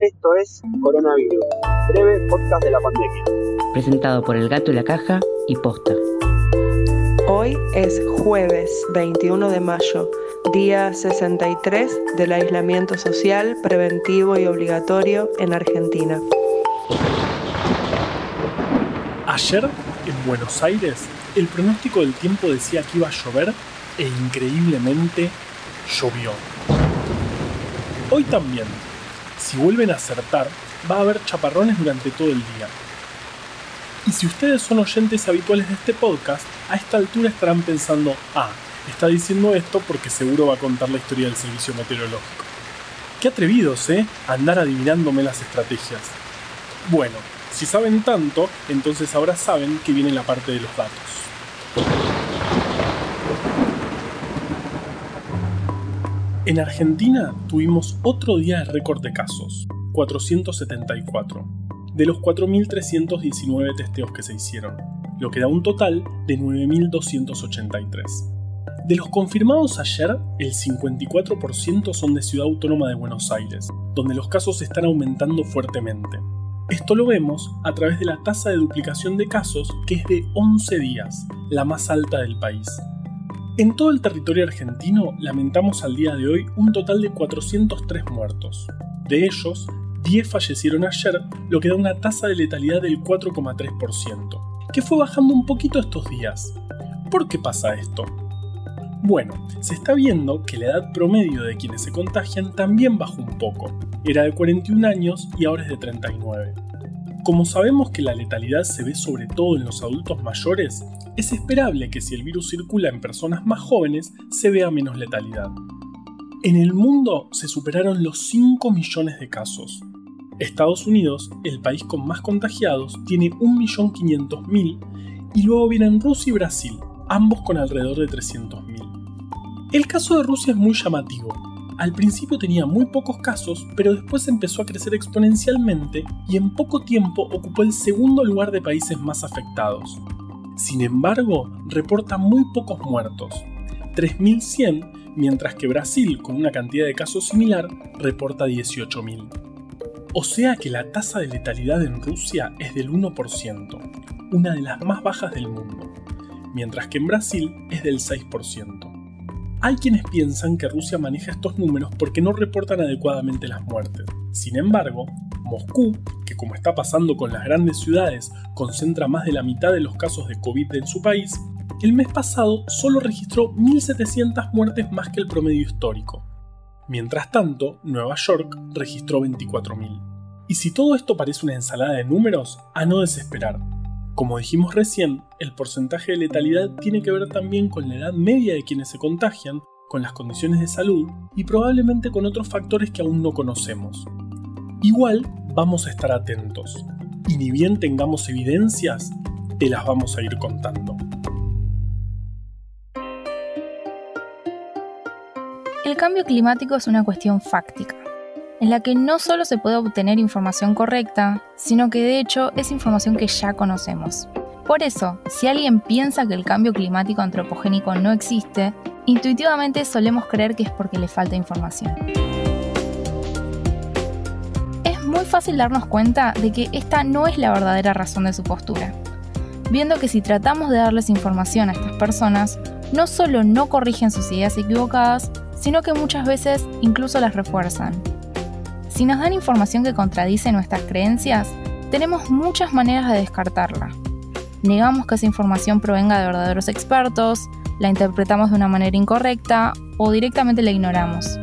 Esto es Coronavirus, breve podcast de la pandemia. Presentado por El Gato y la Caja y Posta. Hoy es jueves 21 de mayo, día 63 del aislamiento social preventivo y obligatorio en Argentina. Ayer, en Buenos Aires, el pronóstico del tiempo decía que iba a llover e increíblemente llovió. Hoy también, si vuelven a acertar, va a haber chaparrones durante todo el día. Y si ustedes son oyentes habituales de este podcast, a esta altura estarán pensando, ah, está diciendo esto porque seguro va a contar la historia del servicio meteorológico. Qué atrevidos, ¿eh? Andar adivinándome las estrategias. Bueno, si saben tanto, entonces ahora saben que viene la parte de los datos. En Argentina tuvimos otro día de récord de casos, 474, de los 4.319 testeos que se hicieron, lo que da un total de 9.283. De los confirmados ayer, el 54% son de Ciudad Autónoma de Buenos Aires, donde los casos están aumentando fuertemente. Esto lo vemos a través de la tasa de duplicación de casos, que es de 11 días, la más alta del país. En todo el territorio argentino lamentamos al día de hoy un total de 403 muertos. De ellos, 10 fallecieron ayer, lo que da una tasa de letalidad del 4,3%, que fue bajando un poquito estos días. ¿Por qué pasa esto? Bueno, se está viendo que la edad promedio de quienes se contagian también bajó un poco. Era de 41 años y ahora es de 39. Como sabemos que la letalidad se ve sobre todo en los adultos mayores, es esperable que si el virus circula en personas más jóvenes se vea menos letalidad. En el mundo se superaron los 5 millones de casos. Estados Unidos, el país con más contagiados, tiene 1.500.000 y luego vienen Rusia y Brasil, ambos con alrededor de 300.000. El caso de Rusia es muy llamativo, al principio tenía muy pocos casos, pero después empezó a crecer exponencialmente y en poco tiempo ocupó el segundo lugar de países más afectados. Sin embargo, reporta muy pocos muertos, 3.100, mientras que Brasil, con una cantidad de casos similar, reporta 18.000. O sea que la tasa de letalidad en Rusia es del 1%, una de las más bajas del mundo, mientras que en Brasil es del 6%. Hay quienes piensan que Rusia maneja estos números porque no reportan adecuadamente las muertes. Sin embargo, Moscú, que como está pasando con las grandes ciudades, concentra más de la mitad de los casos de COVID en su país, el mes pasado solo registró 1.700 muertes más que el promedio histórico. Mientras tanto, Nueva York registró 24.000. Y si todo esto parece una ensalada de números, a no desesperar, como dijimos recién, el porcentaje de letalidad tiene que ver también con la edad media de quienes se contagian, con las condiciones de salud y probablemente con otros factores que aún no conocemos. Igual vamos a estar atentos, y ni bien tengamos evidencias, te las vamos a ir contando. El cambio climático es una cuestión fáctica en la que no solo se puede obtener información correcta, sino que de hecho es información que ya conocemos. Por eso, si alguien piensa que el cambio climático antropogénico no existe, intuitivamente solemos creer que es porque le falta información. Muy fácil darnos cuenta de que esta no es la verdadera razón de su postura, viendo que si tratamos de darles información a estas personas, no solo no corrigen sus ideas equivocadas, sino que muchas veces incluso las refuerzan. Si nos dan información que contradice nuestras creencias, tenemos muchas maneras de descartarla. Negamos que esa información provenga de verdaderos expertos, la interpretamos de una manera incorrecta o directamente la ignoramos.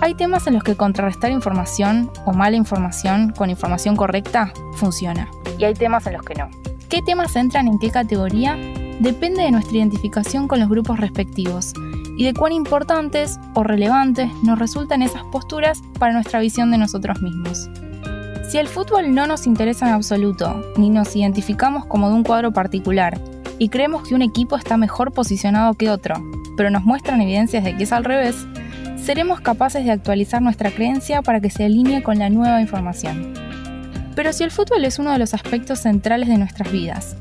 Hay temas en los que contrarrestar información o mala información con información correcta funciona. Y hay temas en los que no. ¿Qué temas entran en qué categoría? Depende de nuestra identificación con los grupos respectivos y de cuán importantes o relevantes nos resultan esas posturas para nuestra visión de nosotros mismos. Si el fútbol no nos interesa en absoluto, ni nos identificamos como de un cuadro particular, y creemos que un equipo está mejor posicionado que otro, pero nos muestran evidencias de que es al revés, seremos capaces de actualizar nuestra creencia para que se alinee con la nueva información. Pero si el fútbol es uno de los aspectos centrales de nuestras vidas,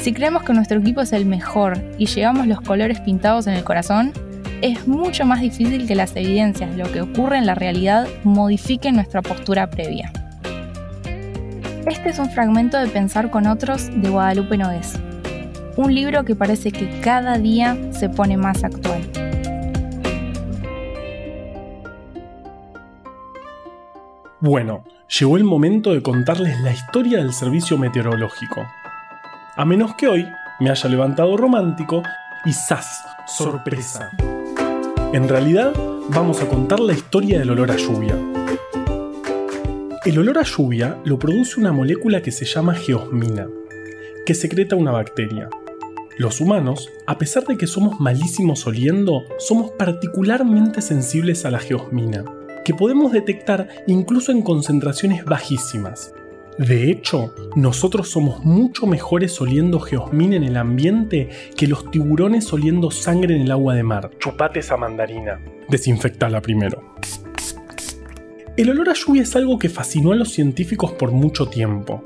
si creemos que nuestro equipo es el mejor y llevamos los colores pintados en el corazón, es mucho más difícil que las evidencias de lo que ocurre en la realidad modifiquen nuestra postura previa. Este es un fragmento de Pensar con otros de Guadalupe Nogués, un libro que parece que cada día se pone más actual. Bueno, llegó el momento de contarles la historia del servicio meteorológico. A menos que hoy me haya levantado romántico y ¡zas! ¡Sorpresa! En realidad, vamos a contar la historia del olor a lluvia. El olor a lluvia lo produce una molécula que se llama geosmina, que secreta una bacteria. Los humanos, a pesar de que somos malísimos oliendo, somos particularmente sensibles a la geosmina que podemos detectar incluso en concentraciones bajísimas. De hecho, nosotros somos mucho mejores oliendo geosmina en el ambiente que los tiburones oliendo sangre en el agua de mar. Chupate esa mandarina. Desinfectala primero. El olor a lluvia es algo que fascinó a los científicos por mucho tiempo.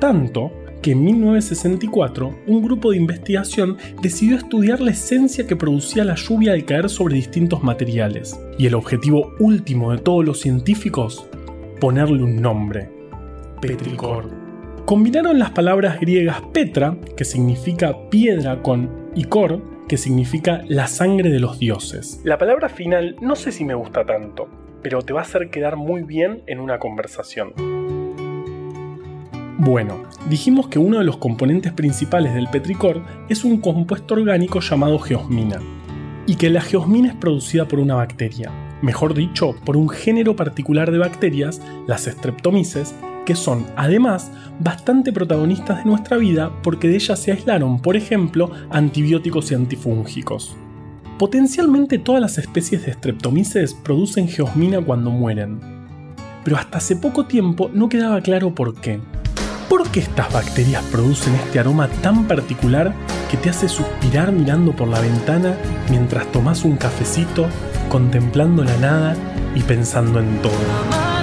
Tanto que en 1964 un grupo de investigación decidió estudiar la esencia que producía la lluvia al caer sobre distintos materiales. Y el objetivo último de todos los científicos, ponerle un nombre. Petricor. Combinaron las palabras griegas Petra, que significa piedra, con Icor, que significa la sangre de los dioses. La palabra final no sé si me gusta tanto, pero te va a hacer quedar muy bien en una conversación. Bueno, dijimos que uno de los componentes principales del petricor es un compuesto orgánico llamado geosmina, y que la geosmina es producida por una bacteria, mejor dicho, por un género particular de bacterias, las streptomices, que son además bastante protagonistas de nuestra vida porque de ellas se aislaron, por ejemplo, antibióticos y antifúngicos. Potencialmente todas las especies de streptomices producen geosmina cuando mueren, pero hasta hace poco tiempo no quedaba claro por qué. ¿Por qué estas bacterias producen este aroma tan particular que te hace suspirar mirando por la ventana mientras tomas un cafecito, contemplando la nada y pensando en todo?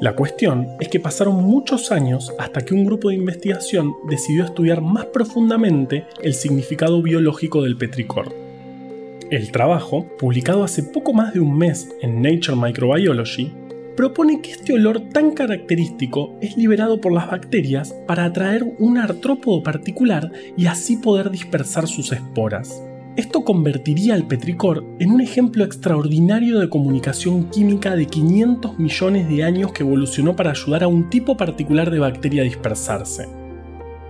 La cuestión es que pasaron muchos años hasta que un grupo de investigación decidió estudiar más profundamente el significado biológico del petricor. El trabajo, publicado hace poco más de un mes en Nature Microbiology, propone que este olor tan característico es liberado por las bacterias para atraer un artrópodo particular y así poder dispersar sus esporas. Esto convertiría al petricor en un ejemplo extraordinario de comunicación química de 500 millones de años que evolucionó para ayudar a un tipo particular de bacteria a dispersarse.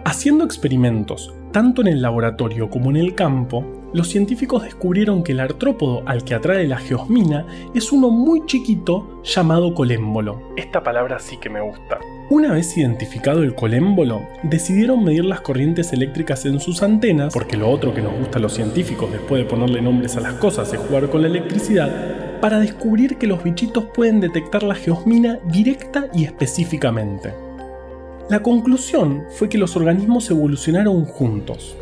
Haciendo experimentos, tanto en el laboratorio como en el campo, los científicos descubrieron que el artrópodo al que atrae la geosmina es uno muy chiquito llamado colémbolo. Esta palabra sí que me gusta. Una vez identificado el colémbolo, decidieron medir las corrientes eléctricas en sus antenas, porque lo otro que nos gusta a los científicos después de ponerle nombres a las cosas es jugar con la electricidad, para descubrir que los bichitos pueden detectar la geosmina directa y específicamente. La conclusión fue que los organismos evolucionaron juntos,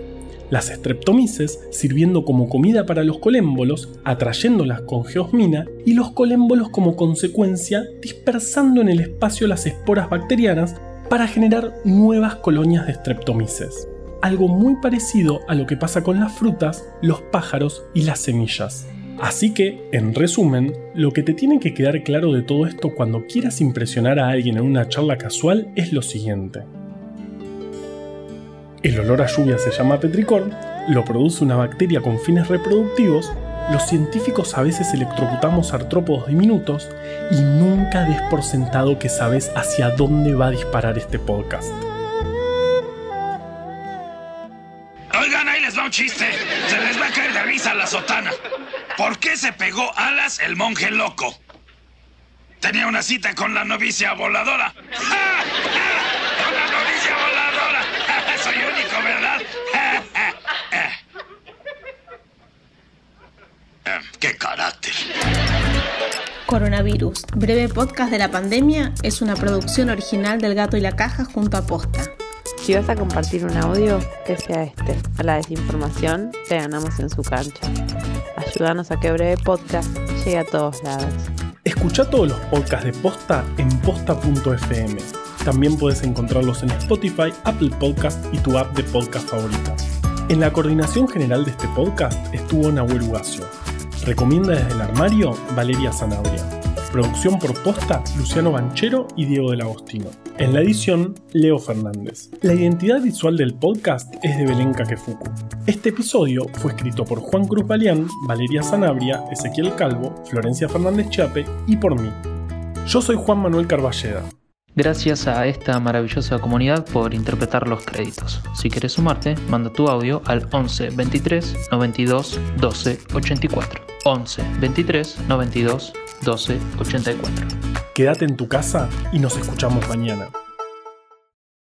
las streptomices sirviendo como comida para los colémbolos, atrayéndolas con geosmina, y los colémbolos como consecuencia dispersando en el espacio las esporas bacterianas para generar nuevas colonias de streptomices. Algo muy parecido a lo que pasa con las frutas, los pájaros y las semillas. Así que, en resumen, lo que te tiene que quedar claro de todo esto cuando quieras impresionar a alguien en una charla casual es lo siguiente. El olor a lluvia se llama petricor, lo produce una bacteria con fines reproductivos, los científicos a veces electrocutamos artrópodos diminutos y nunca des por sentado que sabes hacia dónde va a disparar este podcast. Oigan, ahí les va un chiste. Se les va a caer de risa la sotana. ¿Por qué se pegó alas el monje loco? Tenía una cita con la novicia voladora. ¡Con la novicia voladora! Soy único, ¿verdad? Eh, ¡Qué carácter! Coronavirus, breve podcast de la pandemia, es una producción original del Gato y la Caja junto a Posta. Si vas a compartir un audio, que sea este. A la desinformación te ganamos en su cancha. Ayúdanos a que breve podcast llegue a todos lados. Escucha todos los podcasts de Posta en posta.fm. También puedes encontrarlos en Spotify, Apple Podcast y tu app de podcast favorita. En la coordinación general de este podcast estuvo Nahuel Ugacio. Recomienda desde el armario Valeria Zanabria. Producción por posta Luciano Banchero y Diego del Agostino. En la edición, Leo Fernández. La identidad visual del podcast es de Belén Kakefuku. Este episodio fue escrito por Juan Cruz Balián, Valeria Zanabria, Ezequiel Calvo, Florencia Fernández Chape y por mí. Yo soy Juan Manuel Carballeda. Gracias a esta maravillosa comunidad por interpretar los créditos. Si quieres sumarte, manda tu audio al 11 23 92 12 84. 11 23 92 12 84. Quédate en tu casa y nos escuchamos mañana.